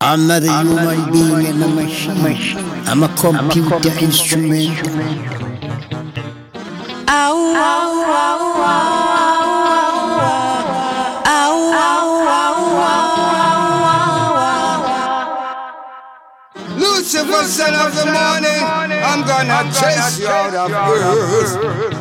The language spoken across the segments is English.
I'm not a human being and a machine. I'm a computer instrument. Lucifer, son of the morning, I'm gonna chase you out of earth.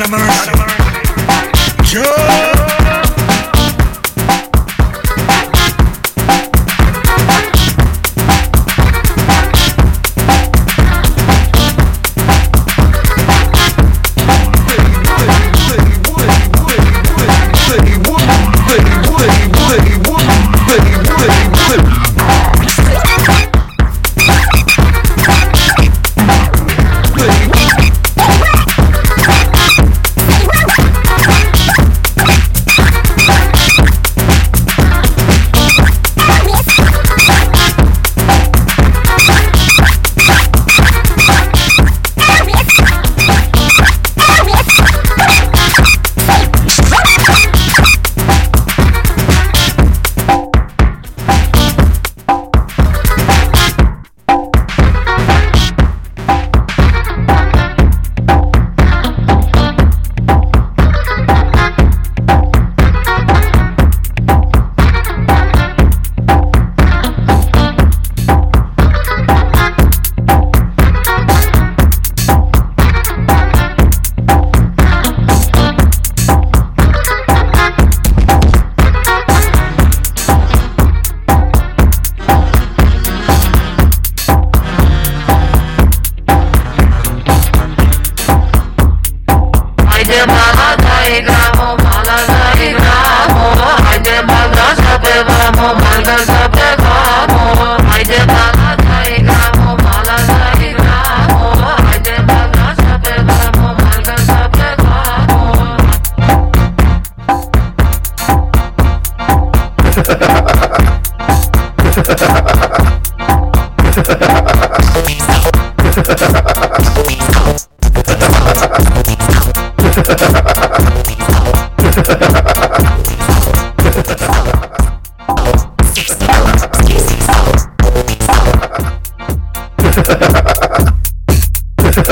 Out of mercy. Joe.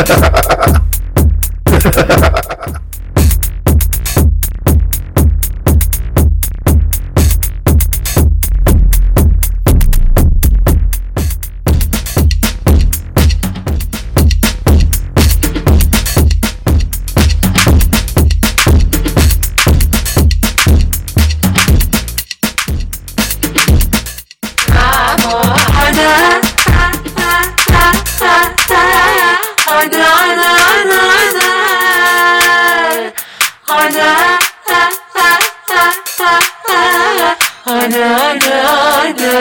ha ha ha ana ana ana.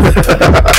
ha